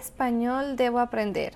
español debo aprender?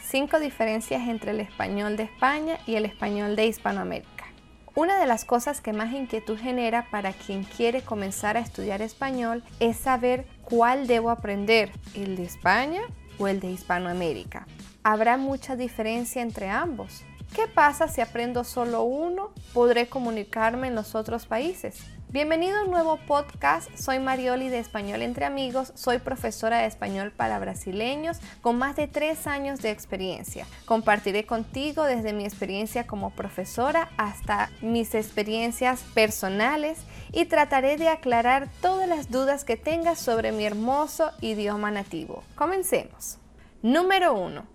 Cinco diferencias entre el español de España y el español de Hispanoamérica. Una de las cosas que más inquietud genera para quien quiere comenzar a estudiar español es saber cuál debo aprender, el de España o el de Hispanoamérica. ¿Habrá mucha diferencia entre ambos? ¿Qué pasa si aprendo solo uno? ¿Podré comunicarme en los otros países? Bienvenido a un nuevo podcast. Soy Marioli de Español entre Amigos. Soy profesora de español para brasileños con más de tres años de experiencia. Compartiré contigo desde mi experiencia como profesora hasta mis experiencias personales y trataré de aclarar todas las dudas que tengas sobre mi hermoso idioma nativo. Comencemos. Número 1.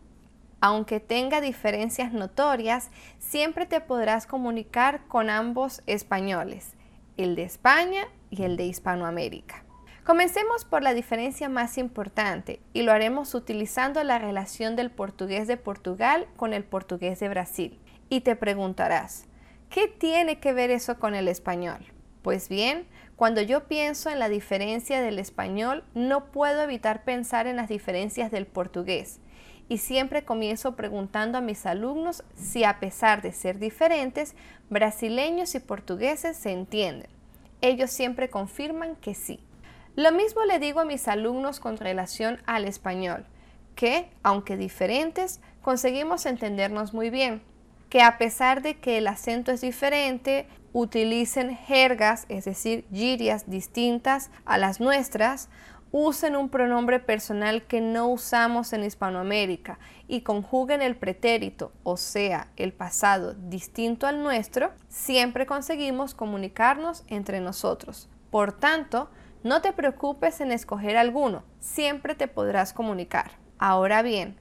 Aunque tenga diferencias notorias, siempre te podrás comunicar con ambos españoles el de España y el de Hispanoamérica. Comencemos por la diferencia más importante y lo haremos utilizando la relación del portugués de Portugal con el portugués de Brasil. Y te preguntarás, ¿qué tiene que ver eso con el español? Pues bien, cuando yo pienso en la diferencia del español, no puedo evitar pensar en las diferencias del portugués. Y siempre comienzo preguntando a mis alumnos si a pesar de ser diferentes, brasileños y portugueses se entienden. Ellos siempre confirman que sí. Lo mismo le digo a mis alumnos con relación al español, que, aunque diferentes, conseguimos entendernos muy bien, que a pesar de que el acento es diferente, utilicen jergas, es decir, girias distintas a las nuestras, usen un pronombre personal que no usamos en Hispanoamérica y conjuguen el pretérito, o sea, el pasado distinto al nuestro, siempre conseguimos comunicarnos entre nosotros. Por tanto, no te preocupes en escoger alguno, siempre te podrás comunicar. Ahora bien,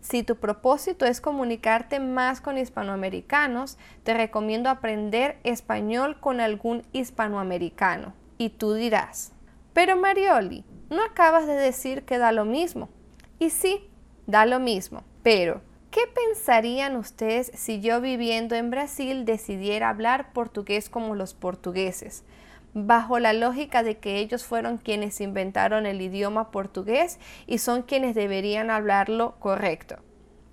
si tu propósito es comunicarte más con hispanoamericanos, te recomiendo aprender español con algún hispanoamericano. Y tú dirás, pero Marioli, ¿no acabas de decir que da lo mismo? Y sí, da lo mismo, pero ¿qué pensarían ustedes si yo viviendo en Brasil decidiera hablar portugués como los portugueses? bajo la lógica de que ellos fueron quienes inventaron el idioma portugués y son quienes deberían hablarlo correcto.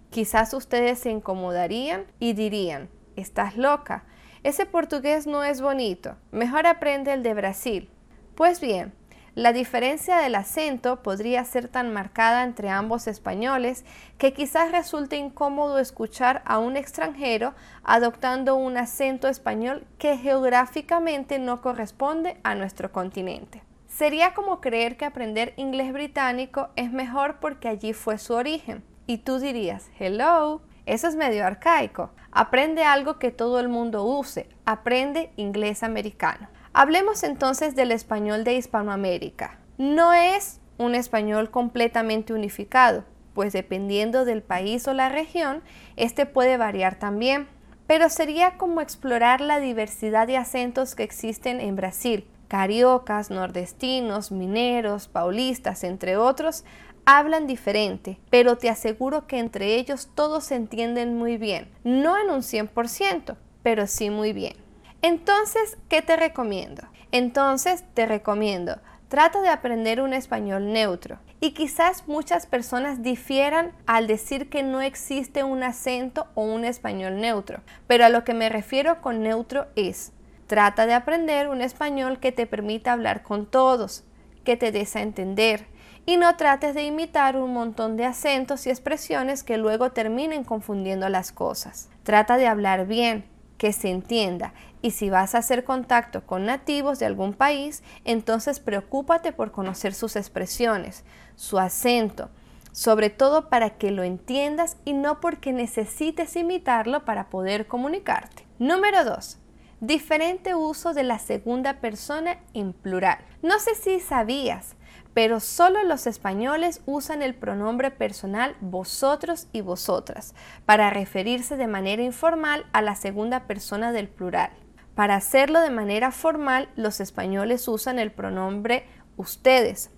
Quizás ustedes se incomodarían y dirían, estás loca, ese portugués no es bonito, mejor aprende el de Brasil. Pues bien, la diferencia del acento podría ser tan marcada entre ambos españoles que quizás resulte incómodo escuchar a un extranjero adoptando un acento español que geográficamente no corresponde a nuestro continente. Sería como creer que aprender inglés británico es mejor porque allí fue su origen. Y tú dirías, hello, eso es medio arcaico. Aprende algo que todo el mundo use. Aprende inglés americano. Hablemos entonces del español de Hispanoamérica. No es un español completamente unificado, pues dependiendo del país o la región, este puede variar también, pero sería como explorar la diversidad de acentos que existen en Brasil. Cariocas, nordestinos, mineros, paulistas, entre otros, hablan diferente, pero te aseguro que entre ellos todos se entienden muy bien, no en un 100%, pero sí muy bien. Entonces, ¿qué te recomiendo? Entonces, te recomiendo, trata de aprender un español neutro. Y quizás muchas personas difieran al decir que no existe un acento o un español neutro, pero a lo que me refiero con neutro es, trata de aprender un español que te permita hablar con todos, que te des a entender, y no trates de imitar un montón de acentos y expresiones que luego terminen confundiendo las cosas. Trata de hablar bien, que se entienda. Y si vas a hacer contacto con nativos de algún país, entonces preocúpate por conocer sus expresiones, su acento, sobre todo para que lo entiendas y no porque necesites imitarlo para poder comunicarte. Número 2. Diferente uso de la segunda persona en plural. No sé si sabías, pero solo los españoles usan el pronombre personal vosotros y vosotras para referirse de manera informal a la segunda persona del plural. Para hacerlo de manera formal, los españoles usan el pronombre ustedes,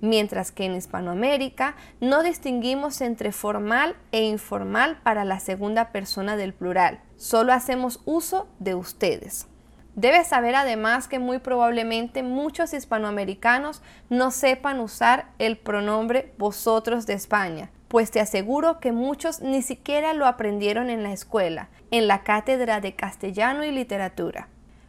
mientras que en Hispanoamérica no distinguimos entre formal e informal para la segunda persona del plural, solo hacemos uso de ustedes. Debes saber además que muy probablemente muchos hispanoamericanos no sepan usar el pronombre vosotros de España, pues te aseguro que muchos ni siquiera lo aprendieron en la escuela, en la cátedra de castellano y literatura.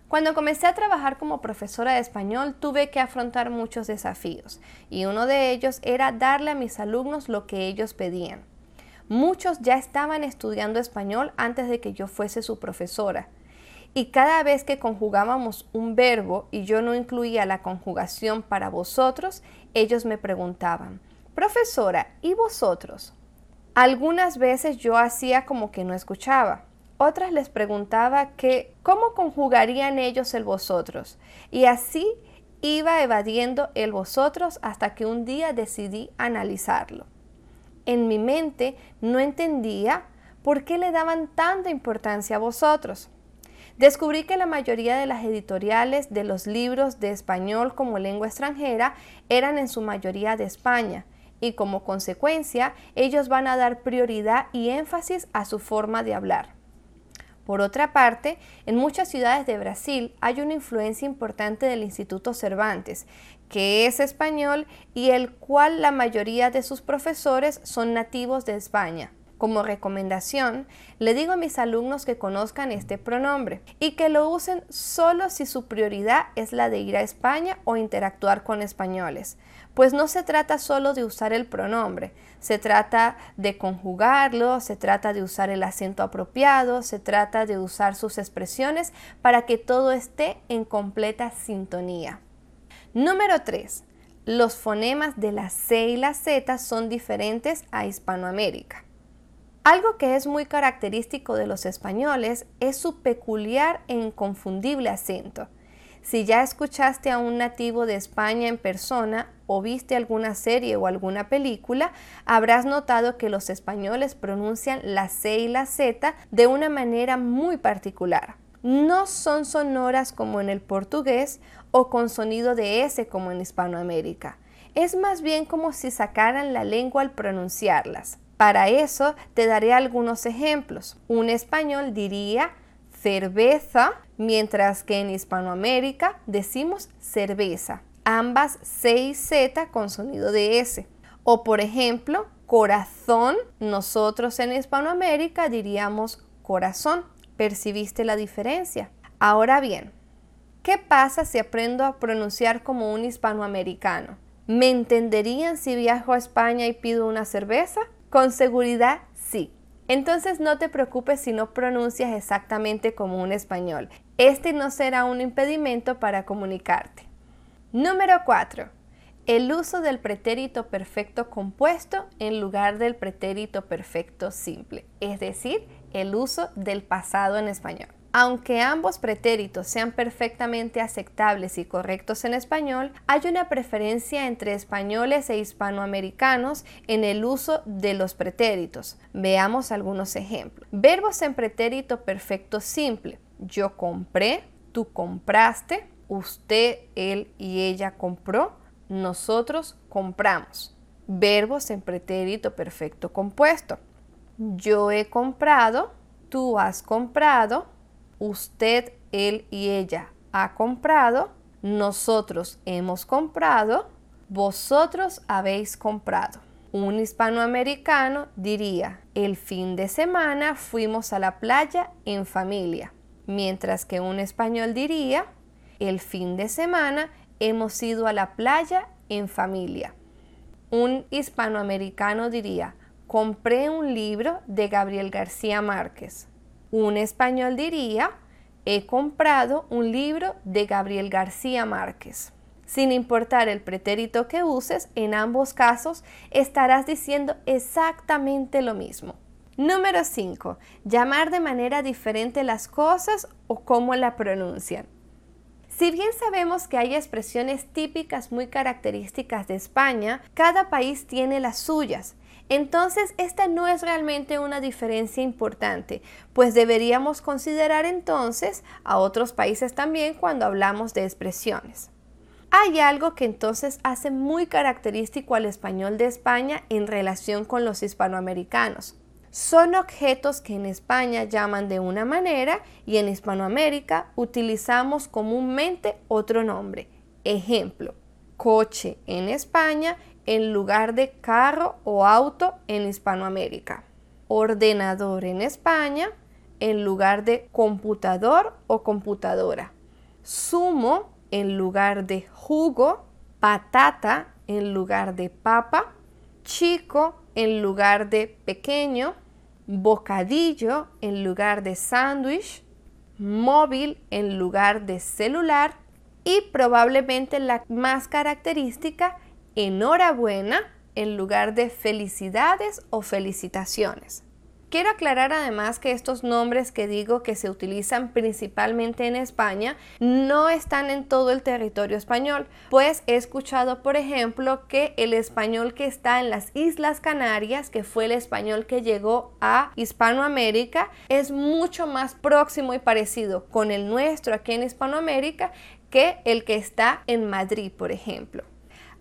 Cuando comencé a trabajar como profesora de español tuve que afrontar muchos desafíos y uno de ellos era darle a mis alumnos lo que ellos pedían. Muchos ya estaban estudiando español antes de que yo fuese su profesora y cada vez que conjugábamos un verbo y yo no incluía la conjugación para vosotros, ellos me preguntaban, profesora, ¿y vosotros? Algunas veces yo hacía como que no escuchaba. Otras les preguntaba que cómo conjugarían ellos el vosotros. Y así iba evadiendo el vosotros hasta que un día decidí analizarlo. En mi mente no entendía por qué le daban tanta importancia a vosotros. Descubrí que la mayoría de las editoriales de los libros de español como lengua extranjera eran en su mayoría de España y como consecuencia ellos van a dar prioridad y énfasis a su forma de hablar. Por otra parte, en muchas ciudades de Brasil hay una influencia importante del Instituto Cervantes, que es español y el cual la mayoría de sus profesores son nativos de España. Como recomendación, le digo a mis alumnos que conozcan este pronombre y que lo usen solo si su prioridad es la de ir a España o interactuar con españoles. Pues no se trata solo de usar el pronombre, se trata de conjugarlo, se trata de usar el acento apropiado, se trata de usar sus expresiones para que todo esté en completa sintonía. Número 3. Los fonemas de la C y la Z son diferentes a Hispanoamérica. Algo que es muy característico de los españoles es su peculiar e inconfundible acento. Si ya escuchaste a un nativo de España en persona o viste alguna serie o alguna película, habrás notado que los españoles pronuncian la C y la Z de una manera muy particular. No son sonoras como en el portugués o con sonido de S como en Hispanoamérica. Es más bien como si sacaran la lengua al pronunciarlas. Para eso te daré algunos ejemplos. Un español diría cerveza, mientras que en Hispanoamérica decimos cerveza. Ambas C y Z con sonido de S. O por ejemplo, corazón, nosotros en Hispanoamérica diríamos corazón. ¿Percibiste la diferencia? Ahora bien, ¿qué pasa si aprendo a pronunciar como un hispanoamericano? ¿Me entenderían si viajo a España y pido una cerveza? Con seguridad, sí. Entonces no te preocupes si no pronuncias exactamente como un español. Este no será un impedimento para comunicarte. Número 4. El uso del pretérito perfecto compuesto en lugar del pretérito perfecto simple, es decir, el uso del pasado en español. Aunque ambos pretéritos sean perfectamente aceptables y correctos en español, hay una preferencia entre españoles e hispanoamericanos en el uso de los pretéritos. Veamos algunos ejemplos. Verbos en pretérito perfecto simple. Yo compré, tú compraste, usted, él y ella compró, nosotros compramos. Verbos en pretérito perfecto compuesto. Yo he comprado, tú has comprado, usted, él y ella ha comprado, nosotros hemos comprado, vosotros habéis comprado. Un hispanoamericano diría, el fin de semana fuimos a la playa en familia, mientras que un español diría, el fin de semana hemos ido a la playa en familia. Un hispanoamericano diría, compré un libro de Gabriel García Márquez. Un español diría, he comprado un libro de Gabriel García Márquez. Sin importar el pretérito que uses, en ambos casos estarás diciendo exactamente lo mismo. Número 5. Llamar de manera diferente las cosas o cómo la pronuncian. Si bien sabemos que hay expresiones típicas muy características de España, cada país tiene las suyas. Entonces, esta no es realmente una diferencia importante, pues deberíamos considerar entonces a otros países también cuando hablamos de expresiones. Hay algo que entonces hace muy característico al español de España en relación con los hispanoamericanos. son objetos que en España llaman de una manera y en Hispanoamérica utilizamos comúnmente otro nombre. Ejemplo, coche en España en lugar de carro o auto en Hispanoamérica. Ordenador en España en lugar de computador o computadora. Zumo en lugar de jugo. Patata en lugar de papa. Chico en lugar de pequeño, bocadillo en lugar de sándwich, móvil en lugar de celular y probablemente la más característica, enhorabuena en lugar de felicidades o felicitaciones. Quiero aclarar además que estos nombres que digo que se utilizan principalmente en España no están en todo el territorio español, pues he escuchado, por ejemplo, que el español que está en las Islas Canarias, que fue el español que llegó a Hispanoamérica, es mucho más próximo y parecido con el nuestro aquí en Hispanoamérica que el que está en Madrid, por ejemplo.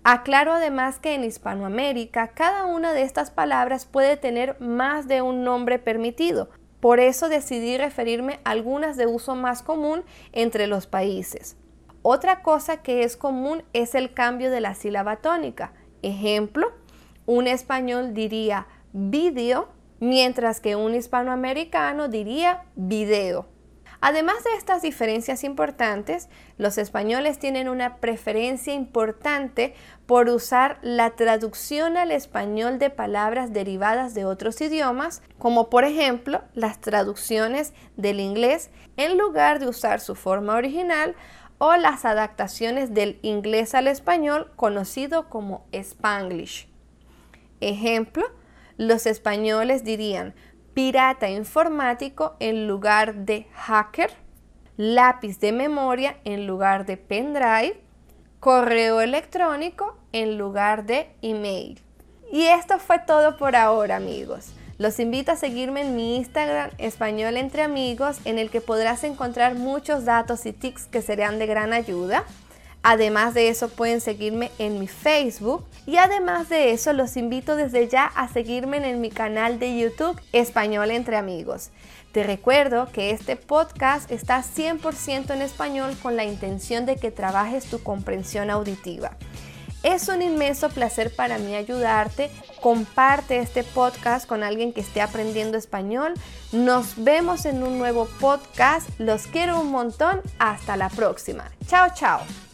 Aclaro además que en Hispanoamérica cada una de estas palabras puede tener más de un nombre permitido. Por eso decidí referirme a algunas de uso más común entre los países. Otra cosa que es común es el cambio de la sílaba tónica. Ejemplo, un español diría vídeo, mientras que un hispanoamericano diría video. Además de estas diferencias importantes, los españoles tienen una preferencia importante por usar la traducción al español de palabras derivadas de otros idiomas, como por ejemplo las traducciones del inglés en lugar de usar su forma original o las adaptaciones del inglés al español conocido como spanglish. Ejemplo, los españoles dirían pirata informático en lugar de hacker, lápiz de memoria en lugar de pendrive, correo electrónico en lugar de email. Y esto fue todo por ahora amigos. Los invito a seguirme en mi Instagram Español entre Amigos en el que podrás encontrar muchos datos y tips que serán de gran ayuda. Además de eso pueden seguirme en mi Facebook y además de eso los invito desde ya a seguirme en mi canal de YouTube Español entre amigos. Te recuerdo que este podcast está 100% en español con la intención de que trabajes tu comprensión auditiva. Es un inmenso placer para mí ayudarte. Comparte este podcast con alguien que esté aprendiendo español. Nos vemos en un nuevo podcast. Los quiero un montón. Hasta la próxima. Chao, chao.